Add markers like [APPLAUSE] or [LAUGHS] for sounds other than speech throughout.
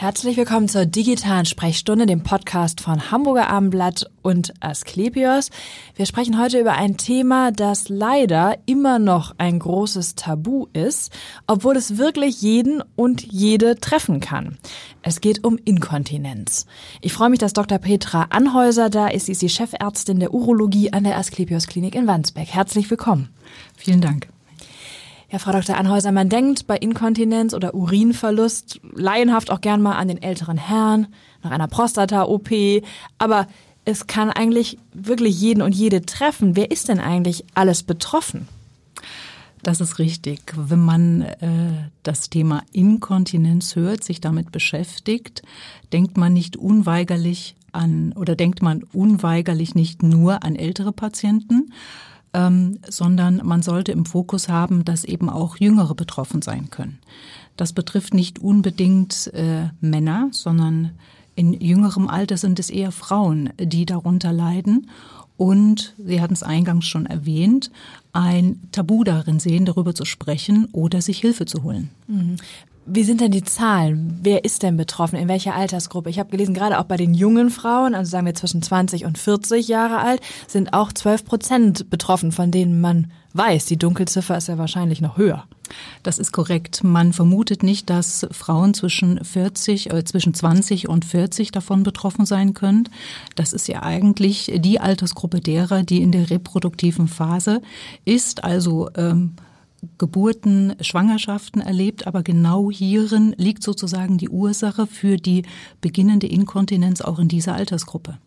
Herzlich willkommen zur digitalen Sprechstunde, dem Podcast von Hamburger Abendblatt und Asklepios. Wir sprechen heute über ein Thema, das leider immer noch ein großes Tabu ist, obwohl es wirklich jeden und jede treffen kann. Es geht um Inkontinenz. Ich freue mich, dass Dr. Petra Anhäuser da ist. Sie ist die Chefärztin der Urologie an der Asklepios Klinik in Wandsbek. Herzlich willkommen. Vielen Dank. Ja, Frau Dr. Anhäuser, man denkt bei Inkontinenz oder Urinverlust laienhaft auch gern mal an den älteren Herrn, nach einer Prostata-OP, aber es kann eigentlich wirklich jeden und jede treffen. Wer ist denn eigentlich alles betroffen? Das ist richtig. Wenn man äh, das Thema Inkontinenz hört, sich damit beschäftigt, denkt man nicht unweigerlich an oder denkt man unweigerlich nicht nur an ältere Patienten, ähm, sondern man sollte im Fokus haben, dass eben auch Jüngere betroffen sein können. Das betrifft nicht unbedingt äh, Männer, sondern in jüngerem Alter sind es eher Frauen, die darunter leiden und, Sie hatten es eingangs schon erwähnt, ein Tabu darin sehen, darüber zu sprechen oder sich Hilfe zu holen. Wie sind denn die Zahlen? Wer ist denn betroffen? In welcher Altersgruppe? Ich habe gelesen, gerade auch bei den jungen Frauen, also sagen wir zwischen 20 und 40 Jahre alt, sind auch 12 Prozent betroffen, von denen man weiß. Die Dunkelziffer ist ja wahrscheinlich noch höher. Das ist korrekt. Man vermutet nicht, dass Frauen zwischen 40, äh, zwischen 20 und 40 davon betroffen sein können. Das ist ja eigentlich die Altersgruppe derer, die in der reproduktiven Phase ist, also ähm, Geburten, Schwangerschaften erlebt, aber genau hierin liegt sozusagen die Ursache für die beginnende Inkontinenz auch in dieser Altersgruppe.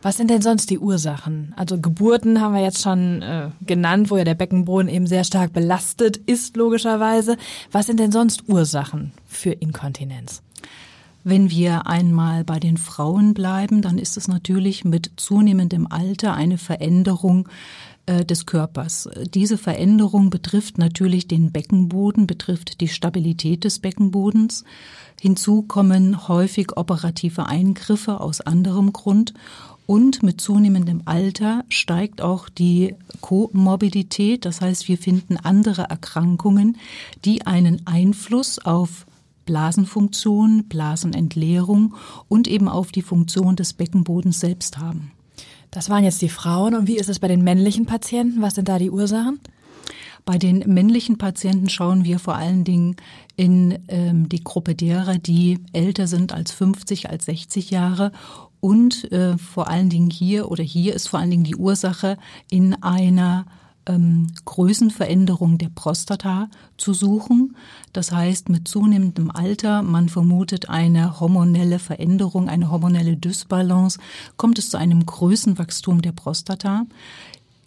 Was sind denn sonst die Ursachen? Also Geburten haben wir jetzt schon äh, genannt, wo ja der Beckenboden eben sehr stark belastet ist, logischerweise. Was sind denn sonst Ursachen für Inkontinenz? Wenn wir einmal bei den Frauen bleiben, dann ist es natürlich mit zunehmendem Alter eine Veränderung des Körpers. Diese Veränderung betrifft natürlich den Beckenboden, betrifft die Stabilität des Beckenbodens. Hinzu kommen häufig operative Eingriffe aus anderem Grund und mit zunehmendem Alter steigt auch die Komorbidität, das heißt wir finden andere Erkrankungen, die einen Einfluss auf Blasenfunktion, Blasenentleerung und eben auf die Funktion des Beckenbodens selbst haben. Das waren jetzt die Frauen. Und wie ist es bei den männlichen Patienten? Was sind da die Ursachen? Bei den männlichen Patienten schauen wir vor allen Dingen in ähm, die Gruppe derer, die älter sind als 50, als 60 Jahre und äh, vor allen Dingen hier oder hier ist vor allen Dingen die Ursache in einer ähm, Größenveränderung der Prostata zu suchen. Das heißt, mit zunehmendem Alter, man vermutet eine hormonelle Veränderung, eine hormonelle Dysbalance, kommt es zu einem Größenwachstum der Prostata.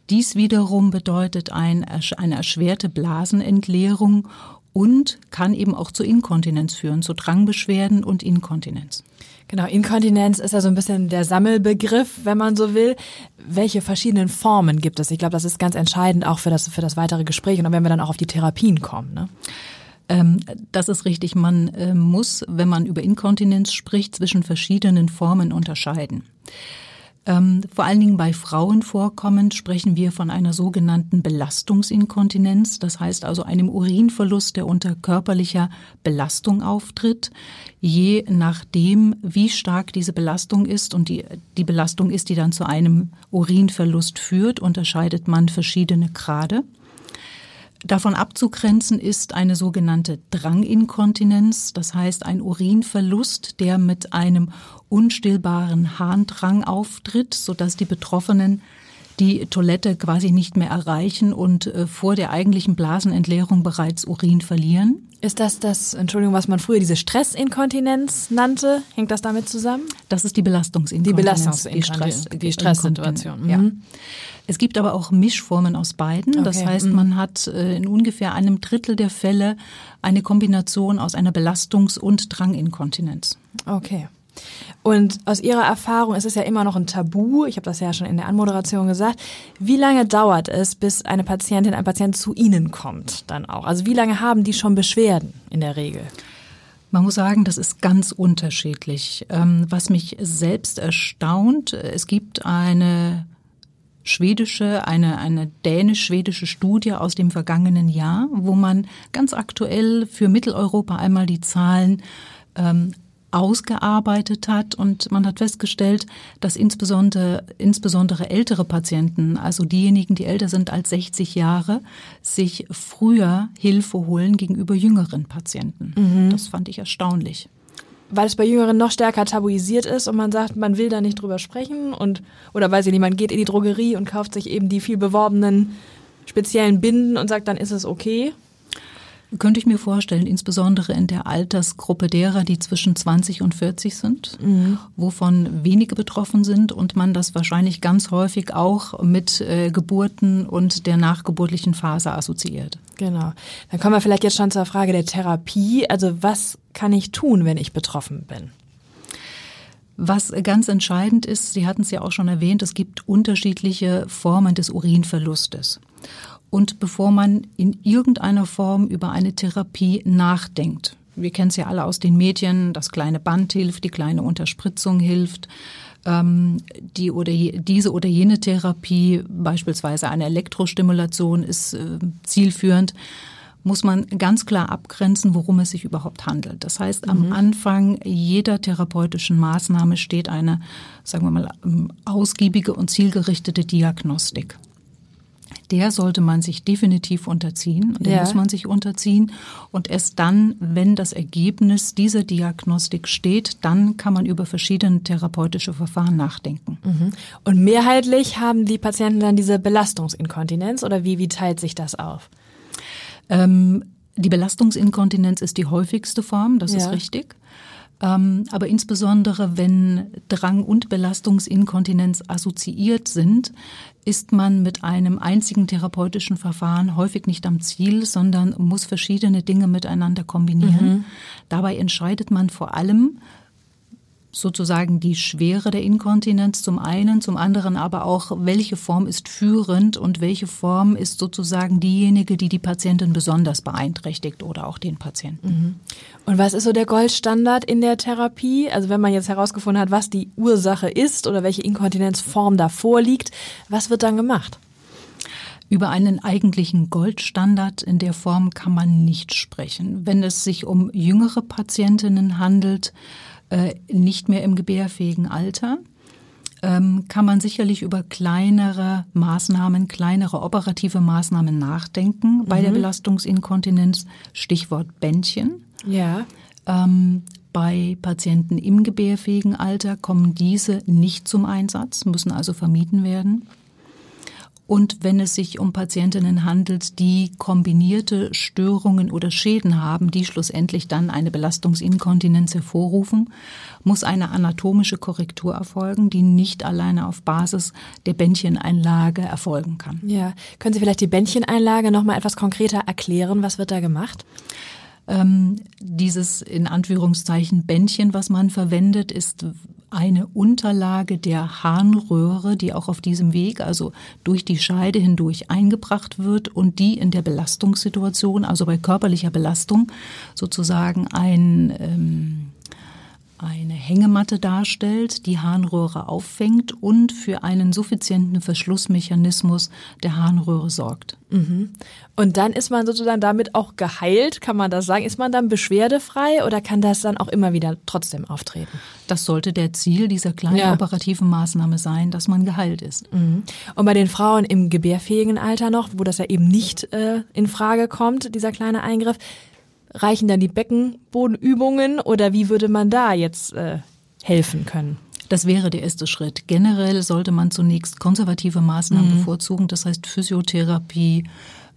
Dies wiederum bedeutet ein, eine erschwerte Blasenentleerung und kann eben auch zu Inkontinenz führen, zu Drangbeschwerden und Inkontinenz. Genau, Inkontinenz ist ja so ein bisschen der Sammelbegriff, wenn man so will. Welche verschiedenen Formen gibt es? Ich glaube, das ist ganz entscheidend auch für das, für das weitere Gespräch und wenn wir dann auch auf die Therapien kommen. Ne? Ähm, das ist richtig. Man äh, muss, wenn man über Inkontinenz spricht, zwischen verschiedenen Formen unterscheiden. Ähm, vor allen Dingen bei Frauen vorkommend sprechen wir von einer sogenannten Belastungsinkontinenz, das heißt also einem Urinverlust, der unter körperlicher Belastung auftritt. Je nachdem, wie stark diese Belastung ist und die, die Belastung ist, die dann zu einem Urinverlust führt, unterscheidet man verschiedene Grade. Davon abzugrenzen ist eine sogenannte Dranginkontinenz, das heißt ein Urinverlust, der mit einem unstillbaren Harndrang auftritt, sodass die Betroffenen die Toilette quasi nicht mehr erreichen und äh, vor der eigentlichen Blasenentleerung bereits Urin verlieren. Ist das das, Entschuldigung, was man früher diese Stressinkontinenz nannte? Hängt das damit zusammen? Das ist die Belastungsinkontinenz. Die Belastungsinkontinenz, die, Stress, die Stresssituation. Ja. Es gibt aber auch Mischformen aus beiden. Okay. Das heißt, mhm. man hat äh, in ungefähr einem Drittel der Fälle eine Kombination aus einer Belastungs- und Dranginkontinenz. Okay. Und aus Ihrer Erfahrung ist es ja immer noch ein Tabu, ich habe das ja schon in der Anmoderation gesagt, wie lange dauert es, bis eine Patientin, ein Patient zu Ihnen kommt dann auch? Also wie lange haben die schon Beschwerden in der Regel? Man muss sagen, das ist ganz unterschiedlich. Ähm, was mich selbst erstaunt, es gibt eine schwedische, eine, eine dänisch-schwedische Studie aus dem vergangenen Jahr, wo man ganz aktuell für Mitteleuropa einmal die Zahlen ähm, ausgearbeitet hat und man hat festgestellt, dass insbesondere, insbesondere ältere Patienten, also diejenigen, die älter sind als 60 Jahre, sich früher Hilfe holen gegenüber jüngeren Patienten. Mhm. Das fand ich erstaunlich weil es bei Jüngeren noch stärker tabuisiert ist und man sagt, man will da nicht drüber sprechen und oder weiß ich nicht, man geht in die Drogerie und kauft sich eben die viel beworbenen speziellen Binden und sagt, dann ist es okay. Könnte ich mir vorstellen, insbesondere in der Altersgruppe derer, die zwischen 20 und 40 sind, mhm. wovon wenige betroffen sind und man das wahrscheinlich ganz häufig auch mit äh, Geburten und der nachgeburtlichen Phase assoziiert. Genau. Dann kommen wir vielleicht jetzt schon zur Frage der Therapie. Also was kann ich tun, wenn ich betroffen bin? Was ganz entscheidend ist, Sie hatten es ja auch schon erwähnt, es gibt unterschiedliche Formen des Urinverlustes. Und bevor man in irgendeiner Form über eine Therapie nachdenkt, wir kennen es ja alle aus den Medien, das kleine Band hilft, die kleine Unterspritzung hilft, ähm, die oder je, diese oder jene Therapie, beispielsweise eine Elektrostimulation, ist äh, zielführend muss man ganz klar abgrenzen, worum es sich überhaupt handelt. Das heißt, am mhm. Anfang jeder therapeutischen Maßnahme steht eine, sagen wir mal, ähm, ausgiebige und zielgerichtete Diagnostik der sollte man sich definitiv unterziehen. Der ja. muss man sich unterziehen. Und erst dann, wenn das Ergebnis dieser Diagnostik steht, dann kann man über verschiedene therapeutische Verfahren nachdenken. Mhm. Und mehrheitlich haben die Patienten dann diese Belastungsinkontinenz oder wie, wie teilt sich das auf? Ähm, die Belastungsinkontinenz ist die häufigste Form, das ja. ist richtig. Ähm, aber insbesondere wenn Drang und Belastungsinkontinenz assoziiert sind, ist man mit einem einzigen therapeutischen Verfahren häufig nicht am Ziel, sondern muss verschiedene Dinge miteinander kombinieren. Mhm. Dabei entscheidet man vor allem, sozusagen die Schwere der Inkontinenz zum einen, zum anderen aber auch, welche Form ist führend und welche Form ist sozusagen diejenige, die die Patientin besonders beeinträchtigt oder auch den Patienten. Mhm. Und was ist so der Goldstandard in der Therapie? Also wenn man jetzt herausgefunden hat, was die Ursache ist oder welche Inkontinenzform da vorliegt, was wird dann gemacht? Über einen eigentlichen Goldstandard in der Form kann man nicht sprechen. Wenn es sich um jüngere Patientinnen handelt, äh, nicht mehr im gebärfähigen Alter, ähm, kann man sicherlich über kleinere Maßnahmen, kleinere operative Maßnahmen nachdenken mhm. bei der mhm. Belastungsinkontinenz. Stichwort Bändchen. Ja. Ähm, bei Patienten im gebärfähigen Alter kommen diese nicht zum Einsatz, müssen also vermieden werden. Und wenn es sich um Patientinnen handelt, die kombinierte Störungen oder Schäden haben, die schlussendlich dann eine Belastungsinkontinenz hervorrufen, muss eine anatomische Korrektur erfolgen, die nicht alleine auf Basis der Bändcheneinlage erfolgen kann. Ja, können Sie vielleicht die Bändcheneinlage noch mal etwas konkreter erklären? Was wird da gemacht? Ähm, dieses in Anführungszeichen Bändchen, was man verwendet, ist eine Unterlage der Harnröhre, die auch auf diesem Weg, also durch die Scheide hindurch eingebracht wird und die in der Belastungssituation, also bei körperlicher Belastung, sozusagen ein ähm, eine Hängematte darstellt, die Harnröhre auffängt und für einen suffizienten Verschlussmechanismus der Harnröhre sorgt. Mhm. Und dann ist man sozusagen damit auch geheilt, kann man das sagen? Ist man dann beschwerdefrei oder kann das dann auch immer wieder trotzdem auftreten? Das sollte der Ziel dieser kleinen ja. operativen Maßnahme sein, dass man geheilt ist. Mhm. Und bei den Frauen im gebärfähigen Alter noch, wo das ja eben nicht äh, in Frage kommt, dieser kleine Eingriff, reichen dann die Beckenbodenübungen oder wie würde man da jetzt äh, helfen können? Das wäre der erste Schritt. Generell sollte man zunächst konservative Maßnahmen mhm. bevorzugen, das heißt Physiotherapie,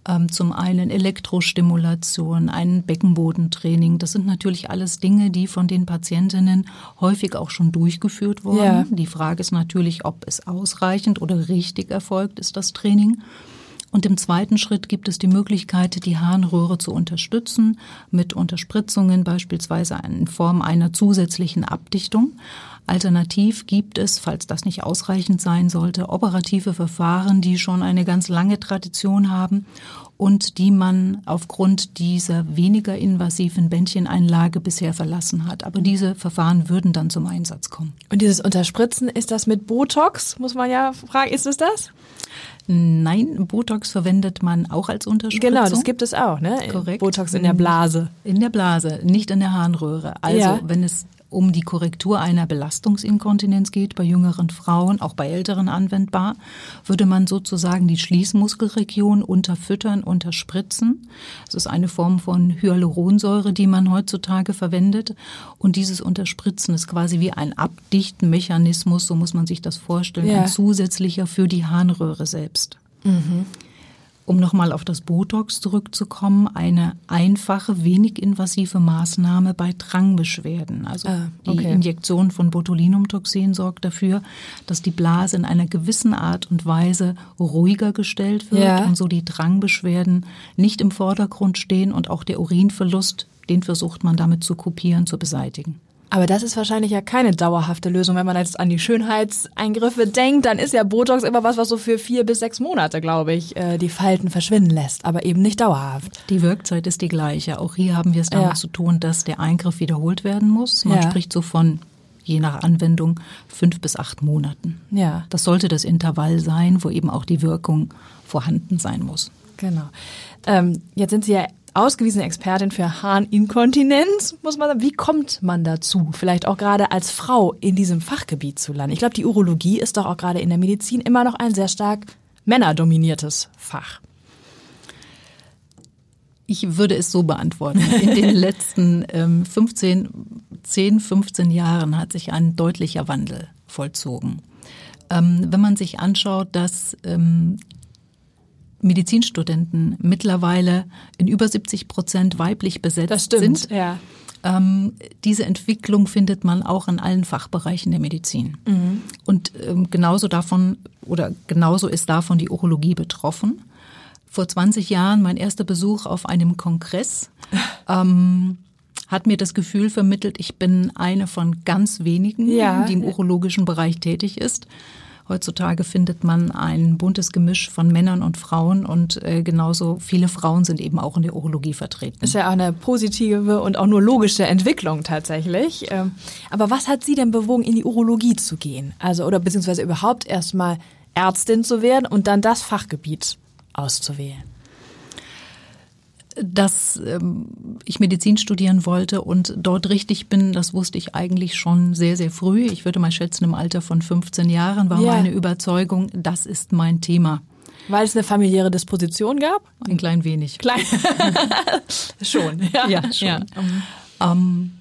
ähm, zum einen Elektrostimulation, ein Beckenbodentraining. Das sind natürlich alles Dinge, die von den Patientinnen häufig auch schon durchgeführt wurden. Ja. Die Frage ist natürlich, ob es ausreichend oder richtig erfolgt ist, das Training. Und im zweiten Schritt gibt es die Möglichkeit, die Harnröhre zu unterstützen mit Unterspritzungen, beispielsweise in Form einer zusätzlichen Abdichtung. Alternativ gibt es, falls das nicht ausreichend sein sollte, operative Verfahren, die schon eine ganz lange Tradition haben und die man aufgrund dieser weniger invasiven Bändcheneinlage bisher verlassen hat. Aber diese Verfahren würden dann zum Einsatz kommen. Und dieses Unterspritzen, ist das mit Botox? Muss man ja fragen, ist es das? Nein, Botox verwendet man auch als Unterspritzung. Genau, das gibt es auch, ne? Korrekt. Botox in der Blase. In der Blase, nicht in der Harnröhre. Also Ja. wenn es um die Korrektur einer Belastungsinkontinenz geht, bei jüngeren Frauen, auch bei älteren anwendbar, würde man sozusagen die Schließmuskelregion unterfüttern, unterspritzen. Das ist eine Form von Hyaluronsäure, die man heutzutage verwendet. Und dieses Unterspritzen ist quasi wie ein Abdichtenmechanismus, so muss man sich das vorstellen, Ja. ein zusätzlicher für die Harnröhre selbst. Um nochmal auf das Botox zurückzukommen, eine einfache, wenig invasive Maßnahme bei Drangbeschwerden. Also Ah, die okay. Injektion von Botulinumtoxin sorgt dafür, dass die Blase in einer gewissen Art und Weise ruhiger gestellt wird Ja. und so die Drangbeschwerden nicht im Vordergrund stehen und auch der Urinverlust, den versucht man damit zu kopieren, zu beseitigen. Aber das ist wahrscheinlich ja keine dauerhafte Lösung. Wenn man jetzt an die Schönheitseingriffe denkt, dann ist ja Botox immer was, was so für vier bis sechs Monate, glaube ich, äh, die Falten verschwinden lässt, aber eben nicht dauerhaft. Die Wirkzeit ist die gleiche. Auch hier haben wir es damit Ja. zu tun, dass der Eingriff wiederholt werden muss. Man Ja. spricht so von, je nach Anwendung, fünf bis acht Monaten. Ja. Das sollte das Intervall sein, wo eben auch die Wirkung vorhanden sein muss. Genau. Ähm, jetzt sind Sie ja ausgewiesene Expertin für Harninkontinenz, muss man sagen. Wie kommt man dazu, vielleicht auch gerade als Frau in diesem Fachgebiet zu landen? Ich glaube, die Urologie ist doch auch gerade in der Medizin immer noch ein sehr stark männerdominiertes Fach. Ich würde es so beantworten. In den [LAUGHS] letzten ähm, 15, 10, 15 Jahren hat sich ein deutlicher Wandel vollzogen. Ähm, wenn man sich anschaut, dass ähm, Medizinstudenten mittlerweile in über 70 Prozent weiblich besetzt sind, ja. ähm, diese Entwicklung findet man auch in allen Fachbereichen der Medizin. Und ähm, genauso davon oder genauso ist davon die Urologie betroffen. Vor 20 Jahren mein erster Besuch auf einem Kongress [LAUGHS] ähm, hat mir das Gefühl vermittelt, ich bin eine von ganz wenigen, Ja. die im urologischen Bereich tätig ist. Heutzutage findet man ein buntes Gemisch von Männern und Frauen und äh, genauso viele Frauen sind eben auch in der Urologie vertreten. Ist ja auch eine positive und auch nur logische Entwicklung tatsächlich. Ähm, Aber was hat Sie denn bewogen, in die Urologie zu gehen? Also, oder beziehungsweise überhaupt erstmal Ärztin zu werden und dann das Fachgebiet auszuwählen? Dass ähm, ich Medizin studieren wollte und dort richtig bin, das wusste ich eigentlich schon sehr, sehr früh. Ich würde mal schätzen, im Alter von 15 Jahren war Ja. meine Überzeugung, das ist mein Thema. Weil es eine familiäre Disposition gab? Ein klein wenig. Klein. [LAUGHS] schon, ja. Ja, schon. Ähm,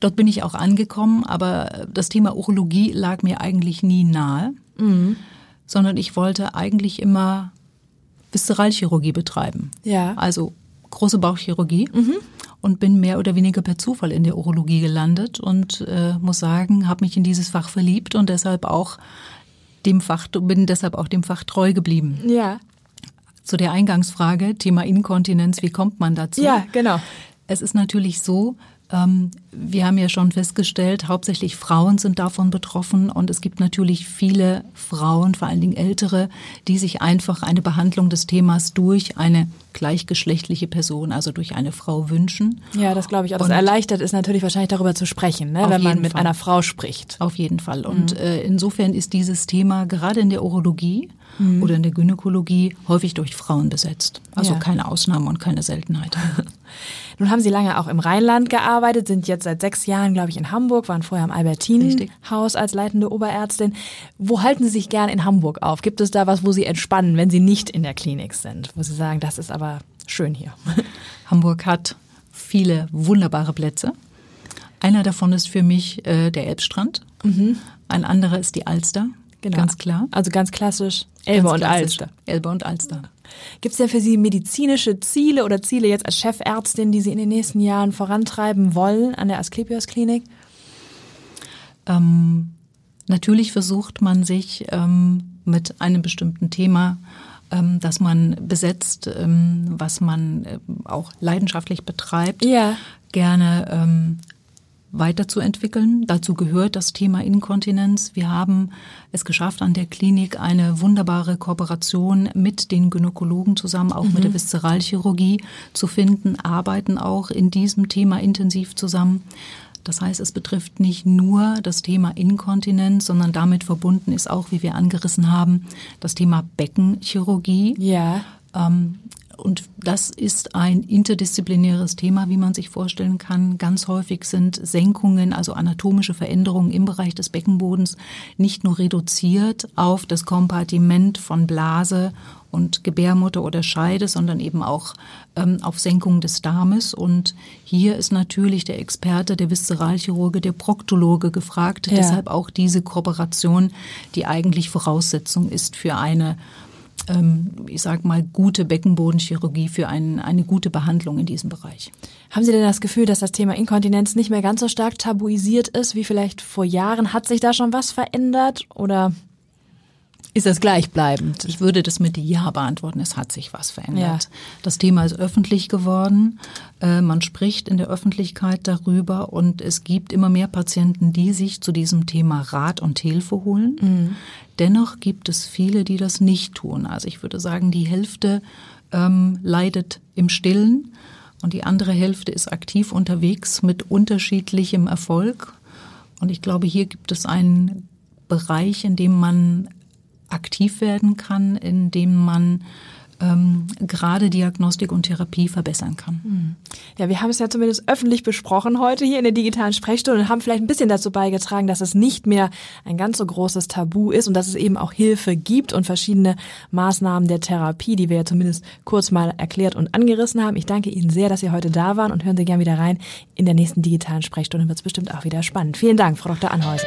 dort bin ich auch angekommen, aber das Thema Urologie lag mir eigentlich nie nahe, sondern ich wollte eigentlich immer Viszeralchirurgie betreiben. Ja. Also große Bauchchirurgie und bin mehr oder weniger per Zufall in der Urologie gelandet und äh, muss sagen, habe mich in dieses Fach verliebt und deshalb auch dem Fach bin deshalb auch dem Fach treu geblieben. Ja. Zu der Eingangsfrage Thema Inkontinenz, wie kommt man dazu? Ja, genau. Es ist natürlich so, wir haben ja schon festgestellt, hauptsächlich Frauen sind davon betroffen und es gibt natürlich viele Frauen, vor allen Dingen ältere, die sich einfach eine Behandlung des Themas durch eine gleichgeschlechtliche Person, also durch eine Frau wünschen. Ja, das glaube ich auch. Das Und- erleichtert ist natürlich wahrscheinlich darüber zu sprechen, ne, wenn man mit Fall. einer Frau spricht. Auf jeden Fall. Und äh, insofern ist dieses Thema gerade in der Urologie oder in der Gynäkologie häufig durch Frauen besetzt. Also Ja. keine Ausnahme und keine Seltenheit. [LAUGHS] Nun haben Sie lange auch im Rheinland gearbeitet, sind jetzt seit sechs Jahren, glaube ich, in Hamburg, waren vorher Richtig. Albertinenhaus als leitende Oberärztin. Wo halten Sie sich gern in Hamburg auf? Gibt es da was, wo Sie entspannen, wenn Sie nicht in der Klinik sind? Wo Sie sagen, das ist aber schön hier. [LAUGHS] Hamburg hat viele wunderbare Plätze. Einer davon ist für mich äh, der Elbstrand. Ein anderer ist die Alster. Ganz klar. Also ganz klassisch Elbe Ganz und klassisch. Alster. Elbe und Alster. Gibt es denn für Sie medizinische Ziele oder Ziele jetzt als Chefärztin, die Sie in den nächsten Jahren vorantreiben wollen an der Asklepios Klinik? Ähm, natürlich versucht man sich ähm, mit einem bestimmten Thema, ähm, das man besetzt, ähm, was man ähm, auch leidenschaftlich betreibt, Ja. gerne ähm, weiterzuentwickeln. Dazu gehört das Thema Inkontinenz. Wir haben es geschafft, an der Klinik eine wunderbare Kooperation mit den Gynäkologen zusammen, auch mhm. mit der Viszeralchirurgie zu finden, arbeiten auch in diesem Thema intensiv zusammen. Das heißt, es betrifft nicht nur das Thema Inkontinenz, sondern damit verbunden ist auch, wie wir angerissen haben, das Thema Beckenchirurgie. Ja. Ähm, und das ist ein interdisziplinäres Thema, wie man sich vorstellen kann. Ganz häufig sind Senkungen, also anatomische Veränderungen im Bereich des Beckenbodens, nicht nur reduziert auf das Kompartiment von Blase und Gebärmutter oder Scheide, sondern eben auch ähm, auf Senkung des Darmes. Und hier ist natürlich der Experte, der Viszeralchirurge, der Proktologe gefragt. Ja. Deshalb auch diese Kooperation, die eigentlich Voraussetzung ist für eine ich sage mal, gute Beckenbodenchirurgie für ein, eine gute Behandlung in diesem Bereich. Haben Sie denn das Gefühl, dass das Thema Inkontinenz nicht mehr ganz so stark tabuisiert ist wie vielleicht vor Jahren? Hat sich da schon was verändert oder ist das gleichbleibend? Ich würde das mit Ja beantworten. Es hat sich was verändert. Ja. Das Thema ist öffentlich geworden. Äh, man spricht in der Öffentlichkeit darüber und es gibt immer mehr Patienten, die sich zu diesem Thema Rat und Hilfe holen. Mhm. Dennoch gibt es viele, die das nicht tun. Also ich würde sagen, die Hälfte ähm, leidet im Stillen und die andere Hälfte ist aktiv unterwegs mit unterschiedlichem Erfolg. Und ich glaube, hier gibt es einen Bereich, in dem man aktiv werden kann, indem man ähm, gerade Diagnostik und Therapie verbessern kann. Hm. Ja, wir haben es ja zumindest öffentlich besprochen heute hier in der digitalen Sprechstunde und haben vielleicht ein bisschen dazu beigetragen, dass es nicht mehr ein ganz so großes Tabu ist und dass es eben auch Hilfe gibt und verschiedene Maßnahmen der Therapie, die wir ja zumindest kurz mal erklärt und angerissen haben. Ich danke Ihnen sehr, dass Sie heute da waren und hören Sie gerne wieder rein. In der nächsten digitalen Sprechstunde wird es bestimmt auch wieder spannend. Vielen Dank, Frau Dr. Anhäuser.